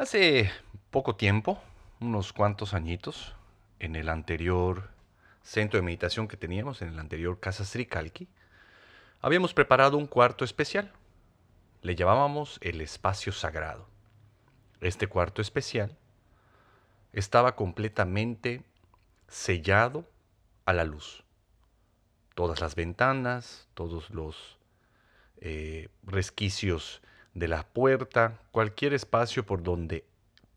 Hace poco tiempo, unos cuantos añitos, en el anterior centro de meditación que teníamos, en el anterior Casa Sri Kalki, habíamos preparado un cuarto especial. Le llamábamos el espacio sagrado. Este cuarto especial estaba completamente sellado a la luz. Todas las ventanas, todos los eh, resquicios de la puerta, cualquier espacio por donde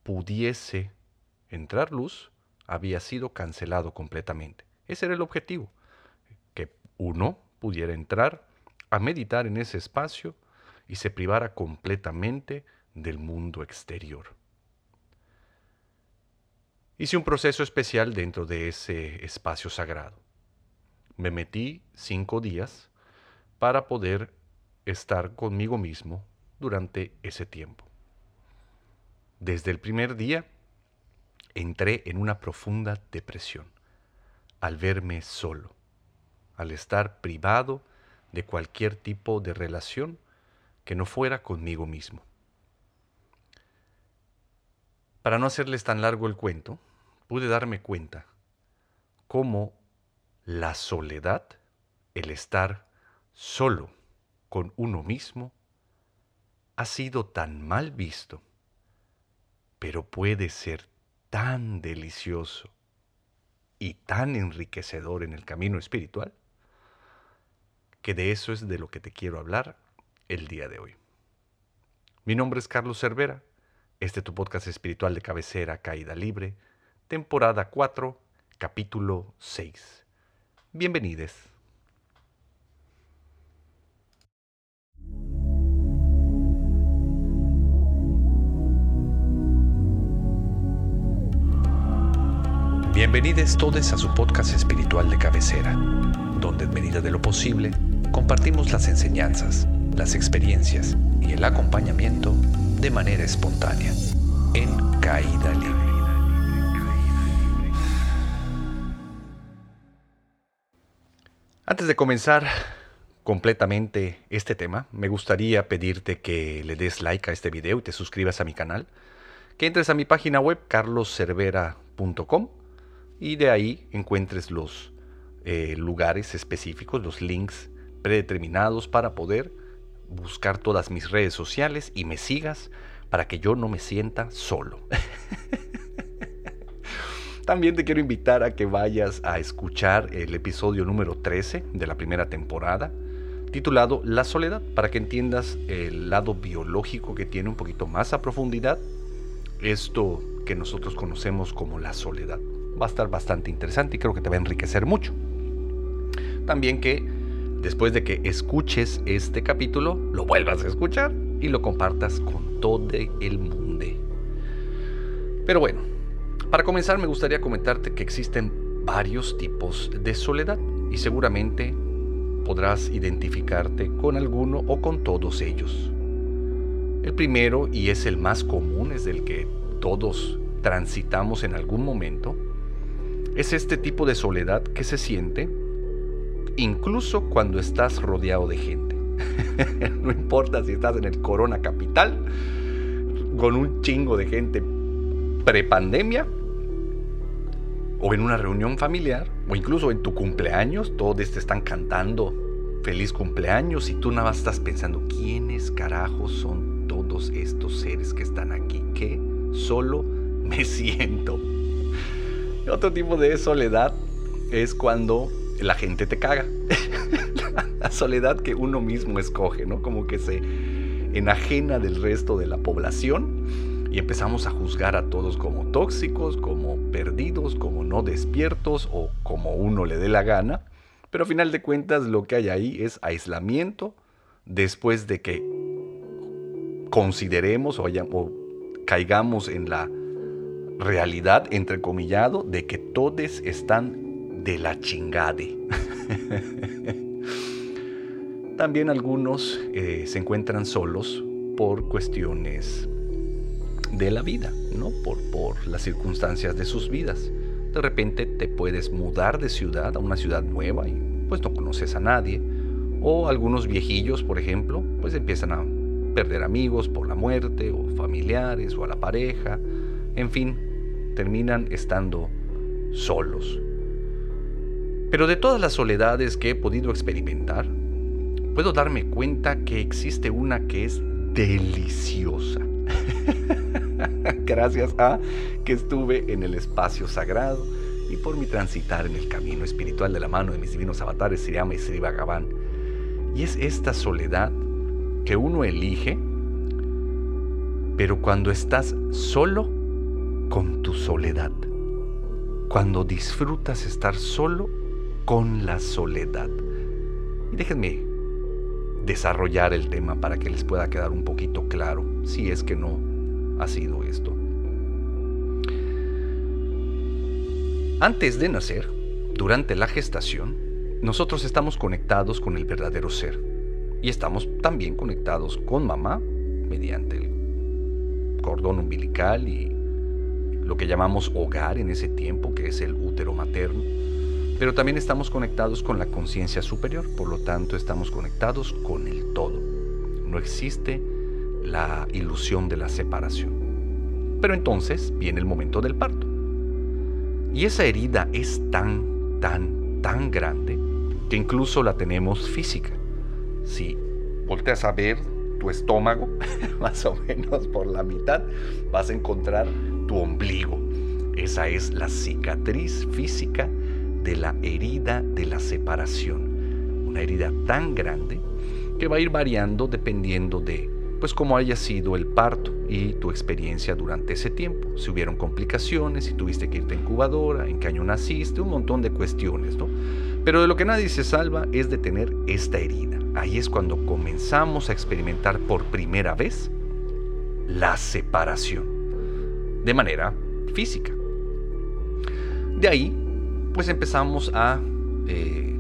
pudiese entrar luz, había sido cancelado completamente. Ese era el objetivo, que uno pudiera entrar a meditar en ese espacio y se privara completamente del mundo exterior. Hice un proceso especial dentro de ese espacio sagrado. Me metí cinco días para poder estar conmigo mismo durante ese tiempo. Desde el primer día entré en una profunda depresión al verme solo, al estar privado de cualquier tipo de relación que no fuera conmigo mismo. Para no hacerles tan largo el cuento, pude darme cuenta cómo la soledad, el estar solo con uno mismo, ha sido tan mal visto, pero puede ser tan delicioso y tan enriquecedor en el camino espiritual, que de eso es de lo que te quiero hablar el día de hoy. Mi nombre es Carlos Cervera, este es tu podcast espiritual de cabecera Caída Libre, temporada 4, capítulo 6. Bienvenidos. Bienvenidos todos a su podcast espiritual de cabecera, donde en medida de lo posible compartimos las enseñanzas, las experiencias y el acompañamiento de manera espontánea, en caída libre. Antes de comenzar completamente este tema, me gustaría pedirte que le des like a este video y te suscribas a mi canal, que entres a mi página web carloscervera.com y de ahí encuentres los eh, lugares específicos, los links predeterminados para poder buscar todas mis redes sociales y me sigas para que yo no me sienta solo. También te quiero invitar a que vayas a escuchar el episodio número 13 de la primera temporada, titulado La soledad, para que entiendas el lado biológico que tiene un poquito más a profundidad esto que nosotros conocemos como la soledad va a estar bastante interesante y creo que te va a enriquecer mucho. También que después de que escuches este capítulo, lo vuelvas a escuchar y lo compartas con todo el mundo. Pero bueno, para comenzar me gustaría comentarte que existen varios tipos de soledad y seguramente podrás identificarte con alguno o con todos ellos. El primero, y es el más común, es el que todos transitamos en algún momento, es este tipo de soledad que se siente incluso cuando estás rodeado de gente. no importa si estás en el Corona Capital, con un chingo de gente prepandemia, o en una reunión familiar, o incluso en tu cumpleaños, todos te están cantando feliz cumpleaños y tú nada más estás pensando, ¿quiénes carajos son todos estos seres que están aquí? Que solo me siento. Otro tipo de soledad es cuando la gente te caga. la soledad que uno mismo escoge, ¿no? Como que se enajena del resto de la población y empezamos a juzgar a todos como tóxicos, como perdidos, como no despiertos o como uno le dé la gana. Pero a final de cuentas lo que hay ahí es aislamiento después de que consideremos o, o caigamos en la realidad, entrecomillado, de que todos están de la chingade. También algunos eh, se encuentran solos por cuestiones de la vida, ¿no? Por, por las circunstancias de sus vidas. De repente te puedes mudar de ciudad a una ciudad nueva y pues no conoces a nadie. O algunos viejillos, por ejemplo, pues empiezan a perder amigos por la muerte o familiares o a la pareja, en fin, terminan estando solos. Pero de todas las soledades que he podido experimentar, puedo darme cuenta que existe una que es deliciosa. Gracias a que estuve en el espacio sagrado y por mi transitar en el camino espiritual de la mano de mis divinos avatares Siriyama y Sri Bhagavan. Y es esta soledad que uno elige, pero cuando estás solo con tu soledad. Cuando disfrutas estar solo con la soledad. Y déjenme desarrollar el tema para que les pueda quedar un poquito claro, si es que no ha sido esto. Antes de nacer, durante la gestación, nosotros estamos conectados con el verdadero ser y estamos también conectados con mamá mediante el cordón umbilical y lo que llamamos hogar en ese tiempo, que es el útero materno. Pero también estamos conectados con la conciencia superior, por lo tanto estamos conectados con el todo. No existe la ilusión de la separación. Pero entonces viene el momento del parto. Y esa herida es tan, tan, tan grande que incluso la tenemos física. Si volteas a ver tu estómago, más o menos por la mitad, vas a encontrar tu ombligo. Esa es la cicatriz física de la herida de la separación. Una herida tan grande que va a ir variando dependiendo de pues cómo haya sido el parto y tu experiencia durante ese tiempo. Si hubieron complicaciones, si tuviste que irte a incubadora, en qué año naciste, un montón de cuestiones, ¿no? Pero de lo que nadie se salva es de tener esta herida. Ahí es cuando comenzamos a experimentar por primera vez la separación, de manera física. De ahí, pues empezamos a eh,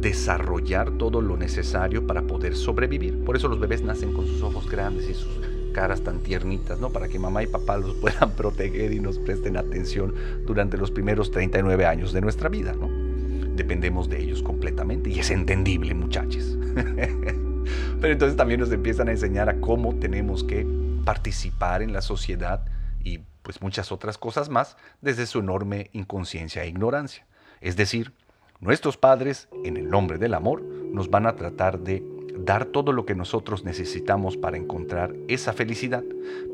desarrollar todo lo necesario para poder sobrevivir. Por eso los bebés nacen con sus ojos grandes y sus caras tan tiernitas, ¿no? Para que mamá y papá los puedan proteger y nos presten atención durante los primeros 39 años de nuestra vida, ¿no? Dependemos de ellos completamente y es entendible, muchachos. Pero entonces también nos empiezan a enseñar a cómo tenemos que participar en la sociedad y pues muchas otras cosas más desde su enorme inconsciencia e ignorancia. Es decir, Nuestros padres, en el nombre del amor, nos van a tratar de dar todo lo que nosotros necesitamos para encontrar esa felicidad.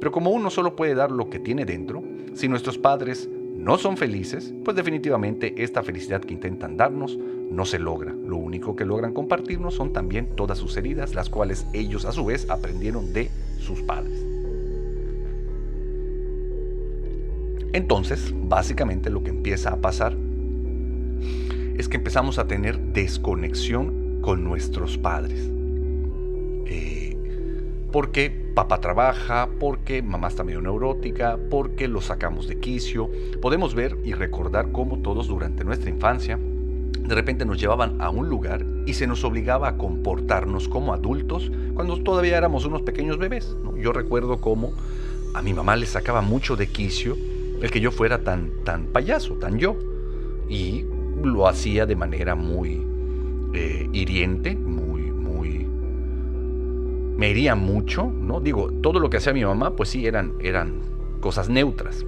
Pero como uno solo puede dar lo que tiene dentro, si nuestros padres no son felices, pues definitivamente esta felicidad que intentan darnos no se logra. Lo único que logran compartirnos son también todas sus heridas, las cuales ellos a su vez aprendieron de sus padres. Entonces, básicamente lo que empieza a pasar es que empezamos a tener desconexión con nuestros padres. Eh, porque papá trabaja, porque mamá está medio neurótica, porque lo sacamos de quicio. Podemos ver y recordar cómo todos durante nuestra infancia de repente nos llevaban a un lugar y se nos obligaba a comportarnos como adultos cuando todavía éramos unos pequeños bebés. Yo recuerdo cómo a mi mamá le sacaba mucho de quicio el que yo fuera tan, tan payaso, tan yo. Y lo hacía de manera muy eh, hiriente, muy, muy... Me hería mucho, ¿no? Digo, todo lo que hacía mi mamá, pues sí, eran, eran cosas neutras.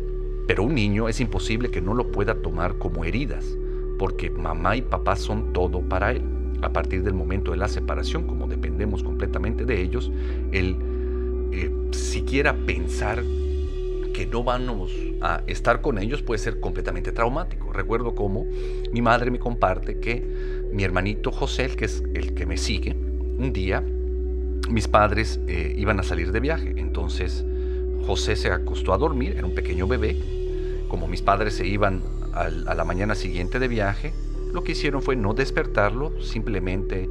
Pero un niño es imposible que no lo pueda tomar como heridas, porque mamá y papá son todo para él. A partir del momento de la separación, como dependemos completamente de ellos, el eh, siquiera pensar que no vamos a estar con ellos puede ser completamente traumático. Recuerdo cómo mi madre me comparte que mi hermanito José, que es el que me sigue, un día mis padres eh, iban a salir de viaje. Entonces José se acostó a dormir, era un pequeño bebé. Como mis padres se iban a la mañana siguiente de viaje, lo que hicieron fue no despertarlo, simplemente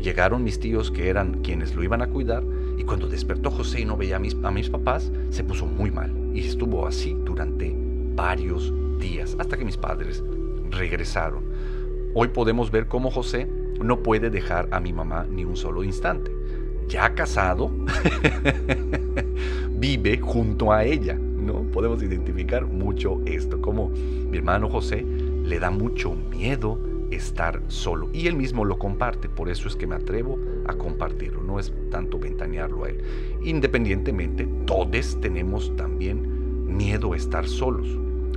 llegaron mis tíos que eran quienes lo iban a cuidar y cuando despertó José y no veía a mis papás, se puso muy mal y estuvo así durante varios días hasta que mis padres regresaron. Hoy podemos ver cómo José no puede dejar a mi mamá ni un solo instante. Ya casado, vive junto a ella. ¿no? Podemos identificar mucho esto, como mi hermano José le da mucho miedo estar solo. Y él mismo lo comparte, por eso es que me atrevo a compartirlo, no es tanto ventanearlo a él. Independientemente, todos tenemos también miedo a estar solos.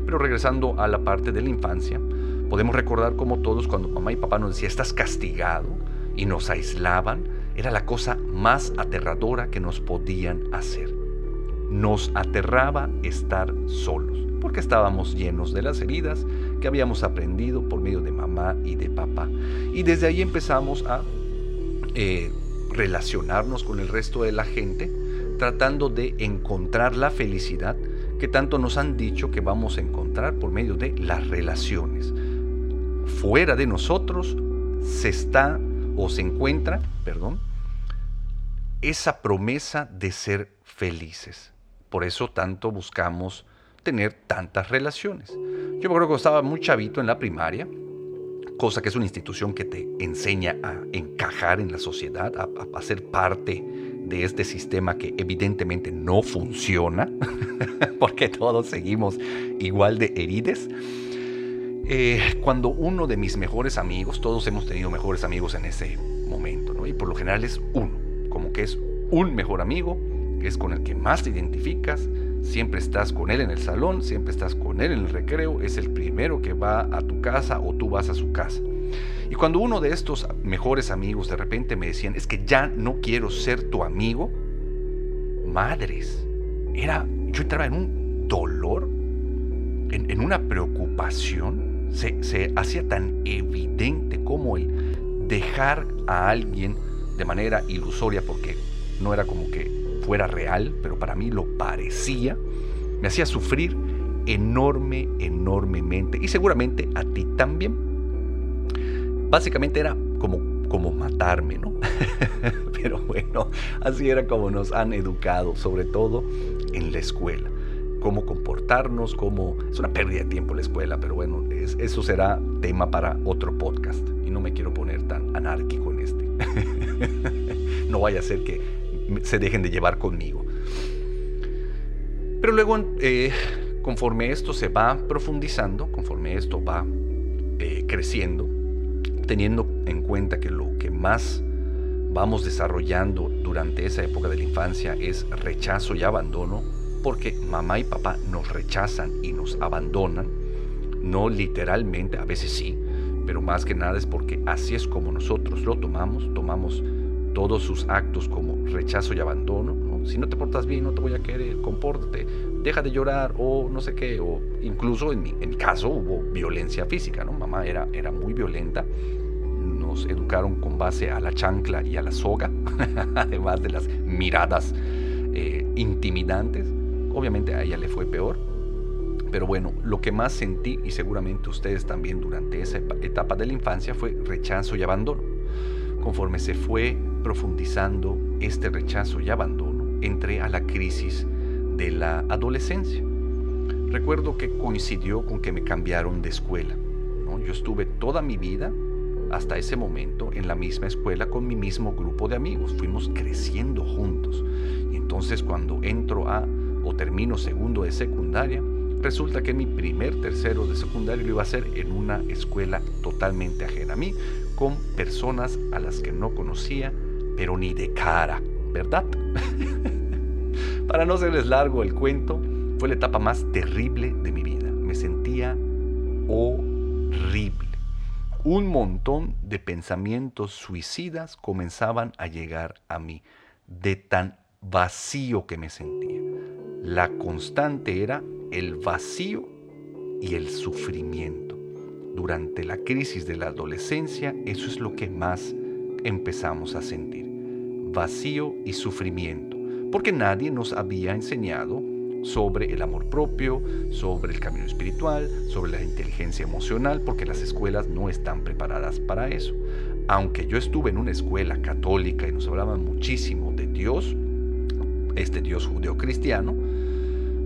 Pero regresando a la parte de la infancia, podemos recordar como todos cuando mamá y papá nos decían, estás castigado, y nos aislaban, era la cosa más aterradora que nos podían hacer. Nos aterraba estar solos, porque estábamos llenos de las heridas que habíamos aprendido por medio de mamá y de papá. Y desde ahí empezamos a eh, relacionarnos con el resto de la gente, tratando de encontrar la felicidad que tanto nos han dicho que vamos a encontrar por medio de las relaciones. Fuera de nosotros se está o se encuentra, perdón, esa promesa de ser felices. Por eso tanto buscamos tener tantas relaciones. Yo me acuerdo que estaba muy chavito en la primaria, cosa que es una institución que te enseña a encajar en la sociedad, a, a ser parte de este sistema que evidentemente no funciona, porque todos seguimos igual de herides. Eh, cuando uno de mis mejores amigos, todos hemos tenido mejores amigos en ese momento, ¿no? y por lo general es uno, como que es un mejor amigo, es con el que más te identificas, siempre estás con él en el salón, siempre estás con él en el recreo, es el primero que va a tu casa o tú vas a su casa. Y cuando uno de estos mejores amigos de repente me decían, es que ya no quiero ser tu amigo, madres, era, yo entraba en un dolor, en, una preocupación, se, se hacía tan evidente como el dejar a alguien de manera ilusoria, porque no era como que fuera real, pero para mí lo parecía, me hacía sufrir enorme, enormemente, y seguramente a ti también. Básicamente era como, como matarme, ¿no? pero bueno, así era como nos han educado, sobre todo en la escuela. Cómo comportarnos, cómo... Es una pérdida de tiempo la escuela, pero bueno, eso será tema para otro podcast. Y no me quiero poner tan anárquico en este. no vaya a ser que se dejen de llevar conmigo. Pero luego, eh, conforme esto se va profundizando, conforme esto va eh, creciendo, teniendo en cuenta que lo que más vamos desarrollando durante esa época de la infancia es rechazo y abandono, porque mamá y papá nos rechazan y nos abandonan, no literalmente, a veces sí, pero más que nada es porque así es como nosotros lo tomamos, tomamos todos sus actos como rechazo y abandono. Si no te portas bien, no te voy a querer, compórtate, deja de llorar o no sé qué. O incluso en mi, en caso hubo violencia física, ¿no? Mamá era, era muy violenta. Nos educaron con base a la chancla y a la soga, además de las miradas eh, intimidantes. Obviamente a ella le fue peor. Pero bueno, lo que más sentí, y seguramente ustedes también durante esa etapa de la infancia, fue rechazo y abandono. Conforme se fue profundizando este rechazo y abandono, entré a la crisis de la adolescencia. Recuerdo que coincidió con que me cambiaron de escuela. Yo estuve toda mi vida hasta ese momento en la misma escuela con mi mismo grupo de amigos. Fuimos creciendo juntos. Y entonces cuando entro a o termino segundo de secundaria, resulta que mi primer tercero de secundaria lo iba a hacer en una escuela totalmente ajena a mí, con personas a las que no conocía, pero ni de cara, ¿verdad? Para no serles largo el cuento, fue la etapa más terrible de mi vida. Me sentía horrible. Un montón de pensamientos suicidas comenzaban a llegar a mí, de tan vacío que me sentía. La constante era el vacío y el sufrimiento. Durante la crisis de la adolescencia, eso es lo que más empezamos a sentir. Vacío y sufrimiento, porque nadie nos había enseñado sobre el amor propio, sobre el camino espiritual, sobre la inteligencia emocional, porque las escuelas no están preparadas para eso. Aunque yo estuve en una escuela católica y nos hablaban muchísimo de Dios, este Dios judeocristiano,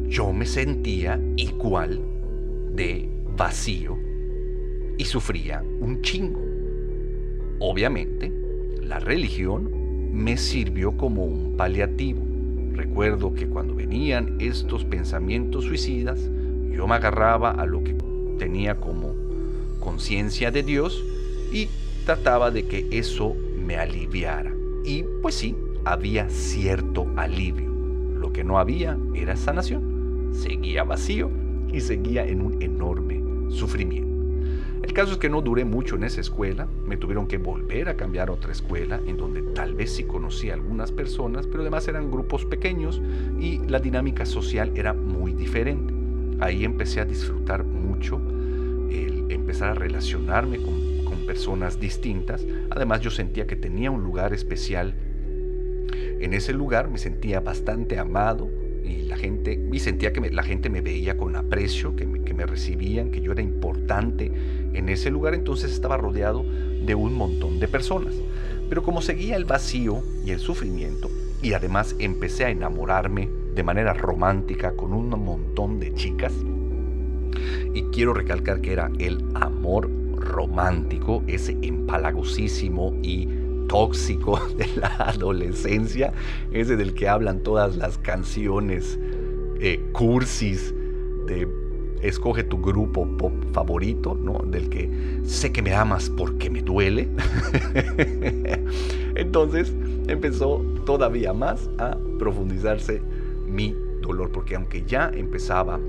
yo me sentía igual de vacío y sufría un chingo. Obviamente, la religión me sirvió como un paliativo. Recuerdo que cuando venían estos pensamientos suicidas, yo me agarraba a lo que tenía como conciencia de Dios y trataba de que eso me aliviara. Y pues sí, había cierto alivio. Lo que no había era sanación. Seguía vacío y seguía en un enorme sufrimiento. El caso es que no duré mucho en esa escuela, me tuvieron que volver a cambiar a otra escuela en donde tal vez sí conocía a algunas personas, pero además eran grupos pequeños y la dinámica social era muy diferente. Ahí empecé a disfrutar mucho el empezar a relacionarme con, personas distintas. Además yo sentía que tenía un lugar especial. En ese lugar me sentía bastante amado, y la gente y sentía que la gente me veía con aprecio, que me, que me, recibían, que yo era importante en ese lugar, entonces estaba rodeado de un montón de personas. Pero como seguía el vacío y el sufrimiento, y además empecé a enamorarme de manera romántica con un montón de chicas, y quiero recalcar que era el amor romántico, ese empalagosísimo y tóxico de la adolescencia, ese del que hablan todas las canciones eh, cursis de escoge tu grupo pop favorito, ¿no? Del que sé que me amas porque me duele. Entonces empezó todavía más a profundizarse mi dolor, porque aunque ya empezaba,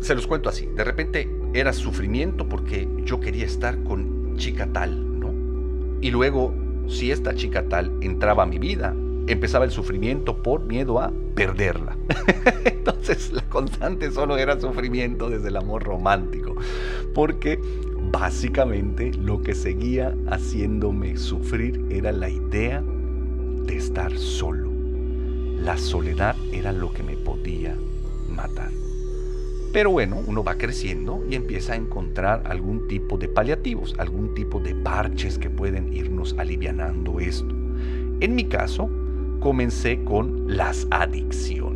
se los cuento así, de repente era sufrimiento porque yo quería estar con chica tal, ¿no? Y luego, si esta chica tal entraba a mi vida, empezaba el sufrimiento por miedo a perderla. Entonces la constante solo era sufrimiento desde el amor romántico, porque básicamente lo que seguía haciéndome sufrir era la idea de estar solo. La soledad era lo que me podía matar. Pero bueno, uno va creciendo y empieza a encontrar algún tipo de paliativos, algún tipo de parches que pueden irnos alivianando esto. En mi caso, comencé con las adicciones.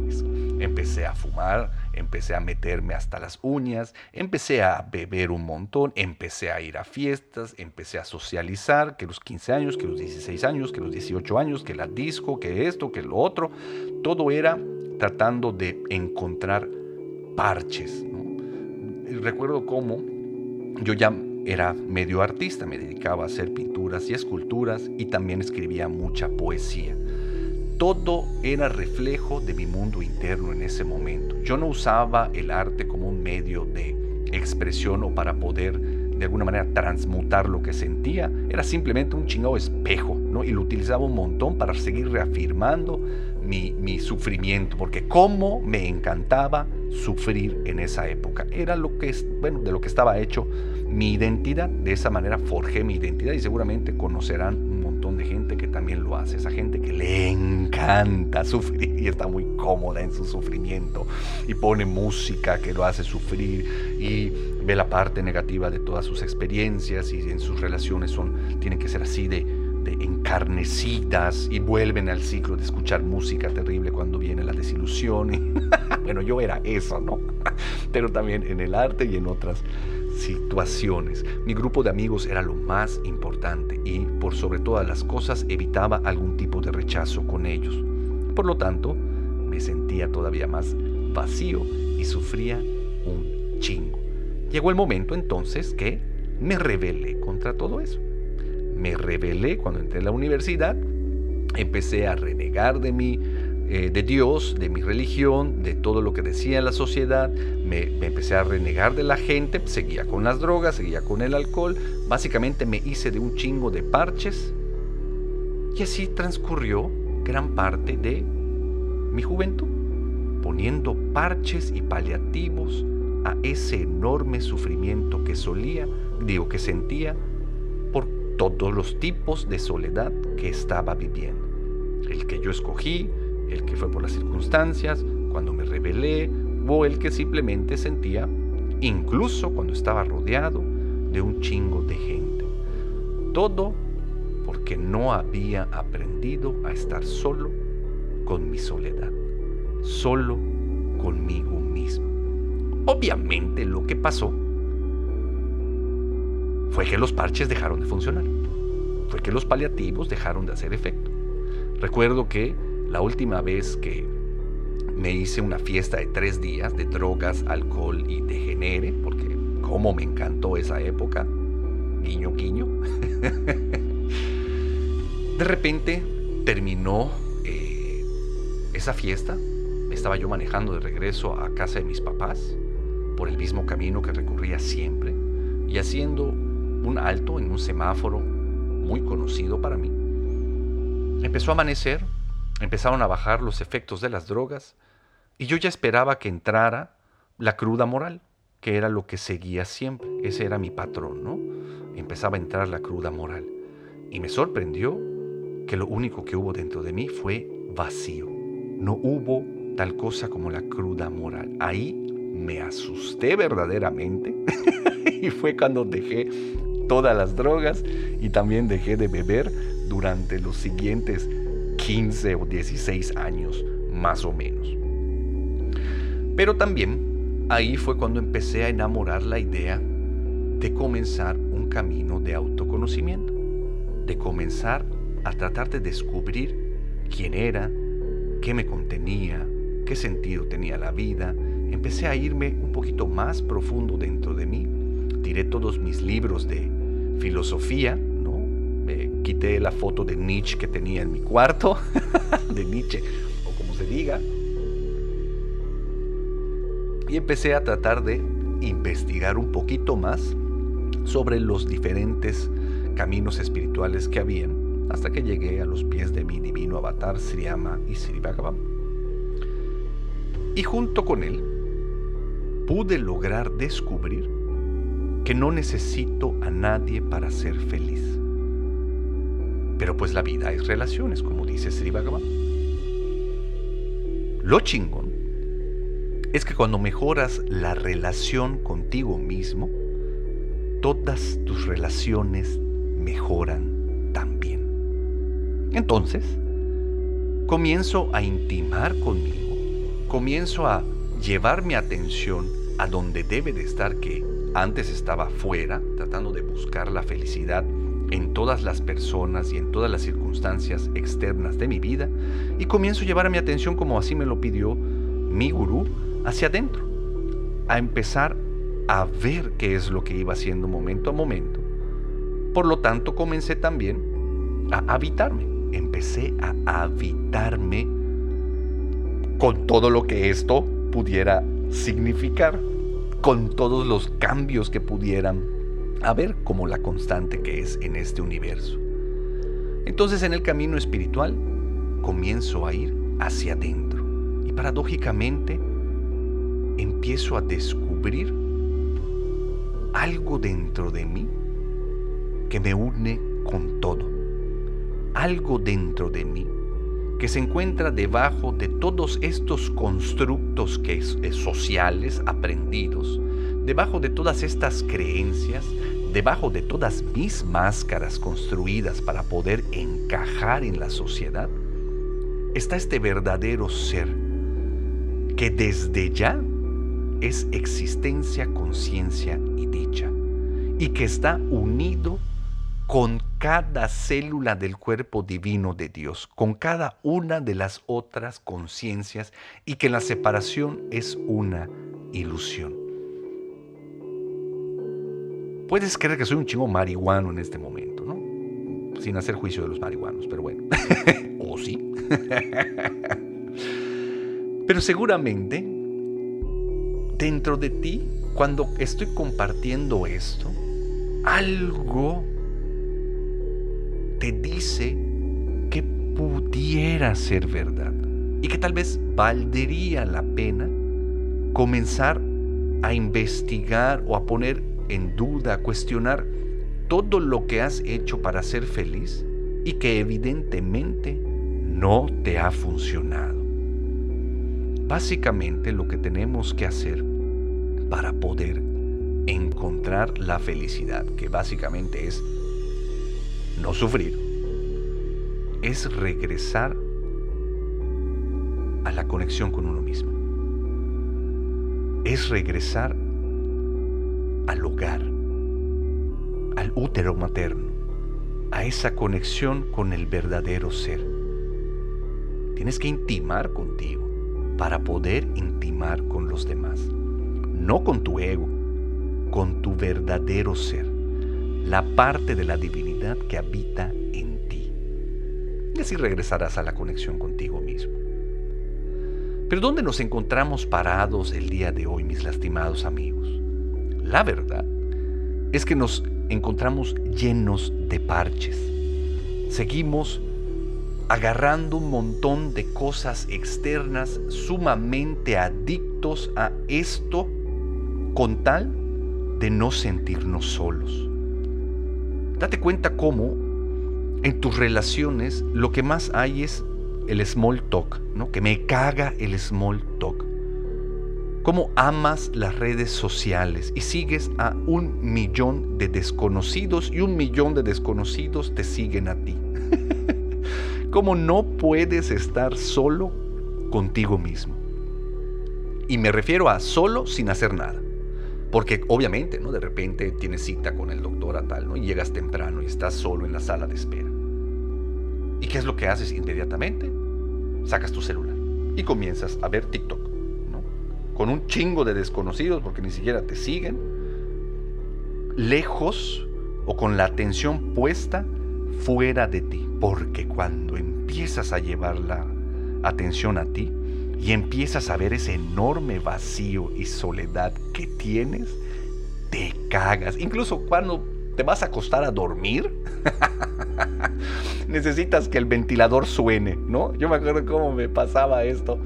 Empecé a fumar, empecé a meterme hasta las uñas, empecé a beber un montón, empecé a ir a fiestas, empecé a socializar, que los 15 años, que los 16 años, que los 18 años, que la disco, que esto, que lo otro. Todo era tratando de encontrar parches. Recuerdo cómo yo ya era medio artista, me dedicaba a hacer pinturas y esculturas y también escribía mucha poesía todo era reflejo de mi mundo interno en ese momento. Yo no usaba el arte como un medio de expresión o para poder de alguna manera transmutar lo que sentía. Era simplemente un chingado espejo, ¿no? Y lo utilizaba un montón para seguir reafirmando mi, mi sufrimiento, porque cómo me encantaba sufrir en esa época. Era lo que bueno, de lo que estaba hecho mi identidad. De esa manera forjé mi identidad y seguramente conocerán de gente que también lo hace, esa gente que le encanta sufrir y está muy cómoda en su sufrimiento y pone música que lo hace sufrir y ve la parte negativa de todas sus experiencias y en sus relaciones son tienen que ser así de, de encarnecidas y vuelven al ciclo de escuchar música terrible cuando viene la desilusión. bueno, yo era eso, ¿no? Pero también en el arte y en otras situaciones. Mi grupo de amigos era lo más importante y, por sobre todas las cosas, evitaba algún tipo de rechazo con ellos. Por lo tanto, me sentía todavía más vacío y sufría un chingo. Llegó el momento entonces que me rebelé contra todo eso. Me rebelé cuando entré en la universidad, empecé a renegar de mí eh, de Dios, de mi religión, de todo lo que decía la sociedad, me, empecé a renegar de la gente, seguía con las drogas, seguía con el alcohol, básicamente me hice de un chingo de parches y así transcurrió gran parte de mi juventud, poniendo parches y paliativos a ese enorme sufrimiento que solía, digo que sentía, por todos los tipos de soledad que estaba viviendo. El que yo escogí, el que fue por las circunstancias, cuando me rebelé, o el que simplemente sentía, incluso cuando estaba rodeado de un chingo de gente. Todo porque no había aprendido a estar solo con mi soledad, solo conmigo mismo. Obviamente lo que pasó fue que los parches dejaron de funcionar, fue que los paliativos dejaron de hacer efecto. Recuerdo que la última vez que me hice una fiesta de tres días de drogas, alcohol y degenere, porque como me encantó esa época, guiño, guiño. de repente terminó eh, esa fiesta. Estaba yo manejando de regreso a casa de mis papás por el mismo camino que recorría siempre y haciendo un alto en un semáforo muy conocido para mí. Empezó a amanecer, empezaron a bajar los efectos de las drogas y yo ya esperaba que entrara la cruda moral, que era lo que seguía siempre. Ese era mi patrón, ¿no? Empezaba a entrar la cruda moral. Y me sorprendió que lo único que hubo dentro de mí fue vacío. No hubo tal cosa como la cruda moral. Ahí me asusté verdaderamente y fue cuando dejé todas las drogas y también dejé de beber durante los siguientes 15 o 16 años más o menos. Pero también ahí fue cuando empecé a enamorar la idea de comenzar un camino de autoconocimiento, de comenzar a tratar de descubrir quién era, qué me contenía, qué sentido tenía la vida. Empecé a irme un poquito más profundo dentro de mí. Tiré todos mis libros de filosofía, quité la foto de Nietzsche que tenía en mi cuarto, de Nietzsche, o como se diga, y empecé a tratar de investigar un poquito más sobre los diferentes caminos espirituales que habían hasta que llegué a los pies de mi divino avatar Sriyama y Sri Bhagavan. Y junto con él pude lograr descubrir que no necesito a nadie para ser feliz. Pero pues la vida es relaciones, como dice Sri Bhagavan. Lo chingón es que cuando mejoras la relación contigo mismo, todas tus relaciones mejoran también. Entonces, comienzo a intimar conmigo, comienzo a llevar mi atención a donde debe de estar, que antes estaba fuera, tratando de buscar la felicidad en todas las personas y en todas las circunstancias externas de mi vida, y comienzo a llevar a mi atención como así me lo pidió mi gurú, hacia adentro, a empezar a ver qué es lo que iba haciendo momento a momento. Por lo tanto, comencé también a habitarme. Empecé a habitarme con todo lo que esto pudiera significar, con todos los cambios que pudieran haber como la constante que es en este universo. Entonces en el camino espiritual comienzo a ir hacia adentro y paradójicamente empiezo a descubrir algo dentro de mí que me une con todo. Algo dentro de mí que se encuentra debajo de todos estos constructos que es, sociales aprendidos, debajo de todas estas creencias, debajo de todas mis máscaras construidas para poder encajar en la sociedad, está este verdadero ser que desde ya es existencia, conciencia y dicha, y que está unido con cada célula del cuerpo divino de Dios, con cada una de las otras conciencias, y que la separación es una ilusión. Puedes creer que soy un chingo marihuano en este momento, ¿no? Sin hacer juicio de los marihuanos, pero bueno. o sí. pero seguramente dentro de ti, cuando estoy compartiendo esto, algo te dice que pudiera ser verdad y que tal vez valdría la pena comenzar a investigar o a poner en duda, cuestionar todo lo que has hecho para ser feliz y que evidentemente no te ha funcionado. Básicamente lo que tenemos que hacer para poder encontrar la felicidad, que básicamente es no sufrir, es regresar a la conexión con uno mismo. Es regresar al hogar, al útero materno, a esa conexión con el verdadero ser. Tienes que intimar contigo para poder intimar con los demás. No con tu ego, con tu verdadero ser. la parte de la divinidad que habita en ti. Y así regresarás a la conexión contigo mismo. Pero ¿dónde nos encontramos parados el día de hoy, mis lastimados amigos? La verdad es que nos encontramos llenos de parches. Seguimos agarrando un montón de cosas externas, sumamente adictos a esto, con tal de no sentirnos solos. Date cuenta cómo en tus relaciones lo que más hay es el small talk, ¿no? Que me caga el small talk. Cómo amas las redes sociales y sigues a un millón de desconocidos y un millón de desconocidos te siguen a ti. Cómo no puedes estar solo contigo mismo. Y me refiero a solo sin hacer nada. Porque obviamente, ¿no? De repente tienes cita con el doctor a tal, ¿no? Y llegas temprano y estás solo en la sala de espera. ¿Y qué es lo que haces inmediatamente? Sacas tu celular y comienzas a ver TikTok. Con un chingo de desconocidos porque ni siquiera te siguen, lejos o con la atención puesta fuera de ti, porque cuando empiezas a llevar la atención a ti, y empiezas a ver ese enorme vacío y soledad que tienes, te cagas. Incluso cuando te vas a acostar a dormir, necesitas que el ventilador suene, ¿no? Yo me acuerdo cómo me pasaba esto.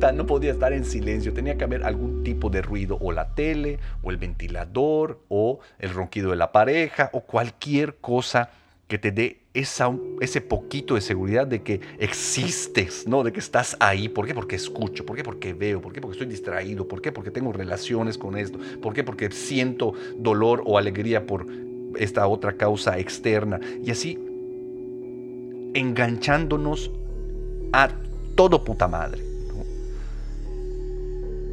No podía estar en silencio, tenía que haber algún tipo de ruido, o la tele, o el ventilador, o el ronquido de la pareja, o cualquier cosa que te dé esa, ese poquito de seguridad de que existes, ¿no? De que estás ahí. ¿Por qué? Porque escucho. ¿Por qué? Porque veo. ¿Por qué? Porque estoy distraído. ¿Por qué? Porque tengo relaciones con esto. ¿Por qué? Porque siento dolor o alegría por esta otra causa externa. Y así enganchándonos a todo puta madre.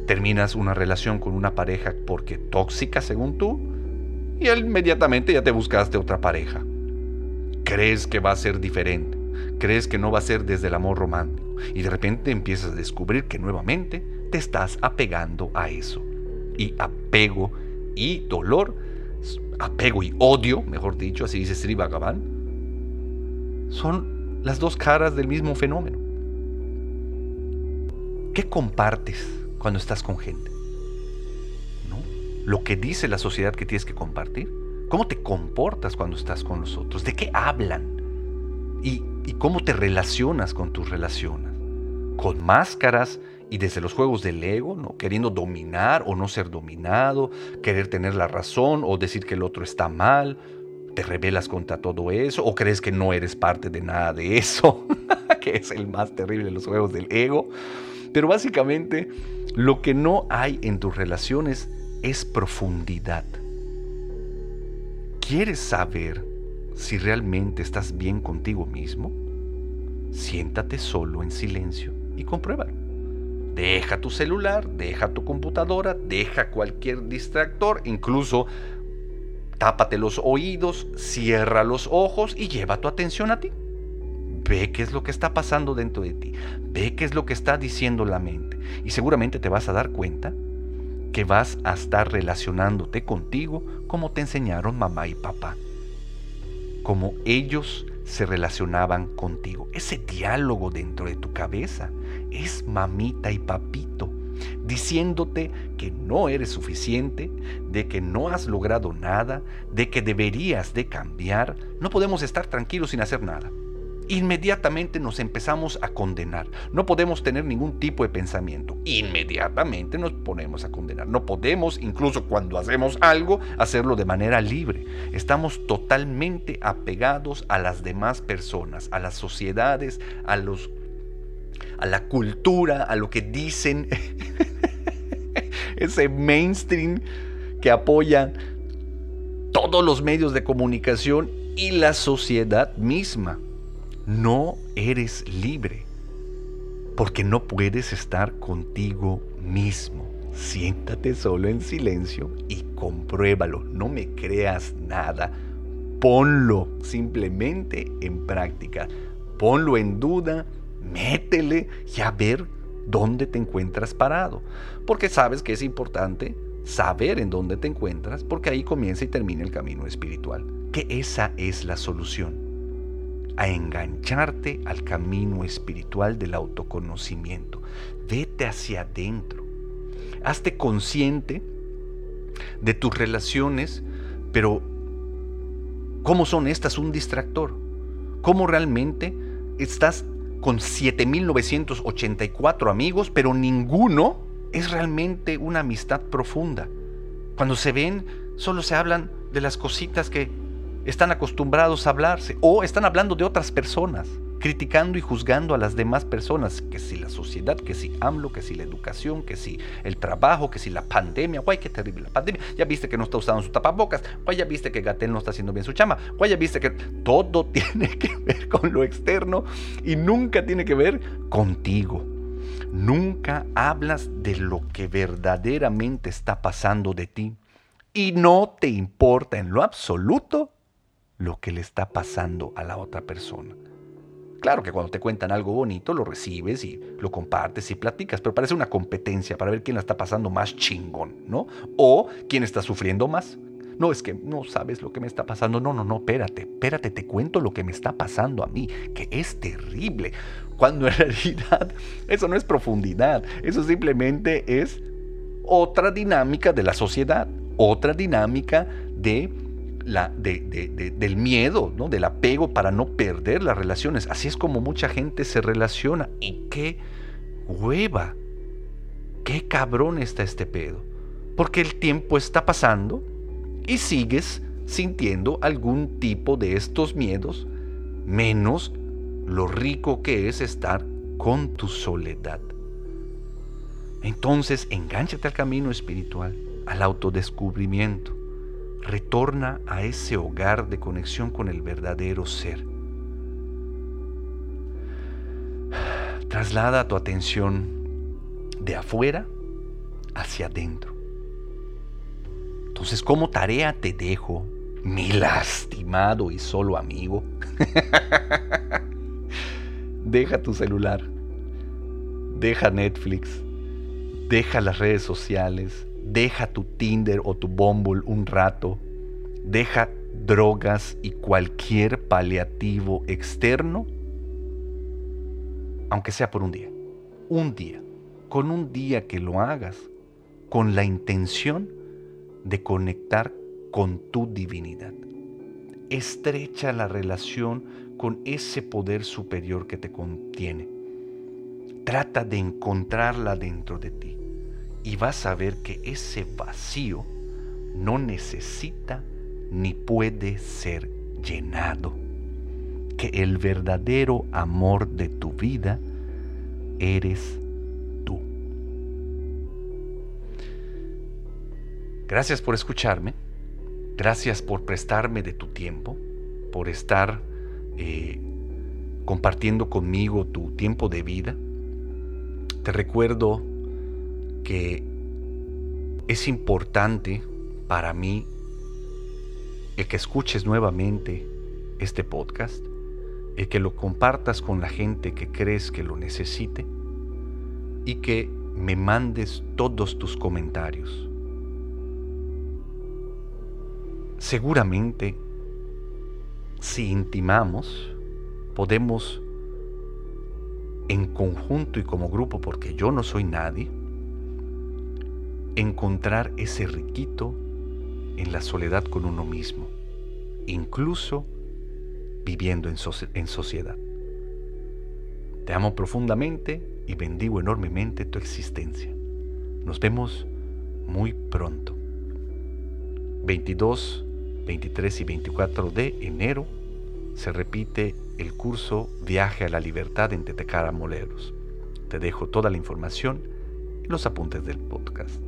Terminas una relación con una pareja porque tóxica según tú y inmediatamente ya te buscaste otra pareja crees que va a ser diferente, crees que no va a ser desde el amor romántico y de repente empiezas a descubrir que nuevamente te estás apegando a eso. Y apego y dolor, apego y odio, mejor dicho, así dice Sri Bhagavan, son las dos caras del mismo fenómeno. ¿Qué compartes cuando estás con gente? ¿No? Lo que dice la sociedad que tienes que compartir ¿Cómo te comportas cuando estás con los otros? ¿De qué hablan? ¿Y, cómo te relacionas con tus relaciones? Con máscaras y desde los juegos del ego, ¿no? queriendo dominar o no ser dominado, querer tener la razón o decir que el otro está mal, te rebelas contra todo eso o crees que no eres parte de nada de eso, que es el más terrible de los juegos del ego. Pero básicamente lo que no hay en tus relaciones es profundidad. ¿Quieres saber si realmente estás bien contigo mismo? Siéntate solo en silencio y compruébalo. Deja tu celular, deja tu computadora, deja cualquier distractor, incluso tápate los oídos, cierra los ojos y lleva tu atención a ti. Ve qué es lo que está pasando dentro de ti, ve qué es lo que está diciendo la mente y seguramente te vas a dar cuenta que vas a estar relacionándote contigo como te enseñaron mamá y papá, como ellos se relacionaban contigo. Ese diálogo dentro de tu cabeza es mamita y papito diciéndote que no eres suficiente, de que no has logrado nada, de que deberías de cambiar. No podemos estar tranquilos sin hacer nada inmediatamente nos empezamos a condenar. No podemos tener ningún tipo de pensamiento. Inmediatamente nos ponemos a condenar. No podemos, incluso cuando hacemos algo, hacerlo de manera libre. Estamos totalmente apegados a las demás personas, a las sociedades, a los a la cultura, a lo que dicen ese mainstream que apoya todos los medios de comunicación y la sociedad misma no eres libre, porque no puedes estar contigo mismo. Siéntate solo en silencio y compruébalo. No me creas nada. Ponlo simplemente en práctica. Ponlo en duda, métele y a ver dónde te encuentras parado. Porque sabes que es importante saber en dónde te encuentras, porque ahí comienza y termina el camino espiritual que esa es la solución a engancharte al camino espiritual del autoconocimiento. Vete hacia adentro. Hazte consciente de tus relaciones, pero ¿cómo son estas un distractor? ¿Cómo realmente estás con 7.984 amigos, pero ninguno es realmente una amistad profunda? Cuando se ven, solo se hablan de las cositas que están acostumbrados a hablarse o están hablando de otras personas, criticando y juzgando a las demás personas, que si la sociedad, que si AMLO, que si la educación, que si el trabajo, que si la pandemia, guay, qué terrible la pandemia, ya viste que no está usando su tapabocas, guay, ya viste que Gatel no está haciendo bien su chama, guay, ya viste que todo tiene que ver con lo externo y nunca tiene que ver contigo. Nunca hablas de lo que verdaderamente está pasando de ti y no te importa en lo absoluto lo que le está pasando a la otra persona. Claro que cuando te cuentan algo bonito lo recibes y lo compartes y platicas, pero parece una competencia para ver quién la está pasando más chingón, ¿no? O quién está sufriendo más. No, es que no sabes lo que me está pasando. No, no, no, espérate, espérate, te cuento lo que me está pasando a mí, que es terrible. Cuando en realidad eso no es profundidad, eso simplemente es otra dinámica de la sociedad, otra dinámica de la, del miedo, ¿no? del apego para no perder las relaciones. Así es como mucha gente se relaciona. Y qué hueva, qué cabrón está este pedo. Porque el tiempo está pasando y sigues sintiendo algún tipo de estos miedos, menos lo rico que es estar con tu soledad. Entonces, engánchate al camino espiritual, al autodescubrimiento retorna a ese hogar de conexión con el verdadero ser. Traslada tu atención de afuera hacia adentro. Entonces, como tarea te dejo, mi lastimado y solo amigo, deja tu celular, deja Netflix, deja las redes sociales, Deja tu Tinder o tu Bumble un rato. Deja drogas y cualquier paliativo externo, aunque sea por un día. Un día. Con un día que lo hagas, con la intención de conectar con tu divinidad. Estrecha la relación con ese poder superior que te contiene. Trata de encontrarla dentro de ti y vas a ver que ese vacío no necesita ni puede ser llenado. Que el verdadero amor de tu vida eres tú. Gracias por escucharme. Gracias por prestarme de tu tiempo, por estar eh, compartiendo conmigo tu tiempo de vida. Te recuerdo que es importante para mí el que escuches nuevamente este podcast, el que lo compartas con la gente que crees que lo necesite y que me mandes todos tus comentarios. Seguramente, si intimamos, podemos en conjunto y como grupo, porque yo no soy nadie, encontrar ese riquito en la soledad con uno mismo, incluso viviendo en, sociedad. Te amo profundamente y bendigo enormemente tu existencia. Nos vemos muy pronto. 22, 23 y 24 de enero se repite el curso Viaje a la Libertad en Tetecara Moleros. Te dejo toda la información en los apuntes del podcast.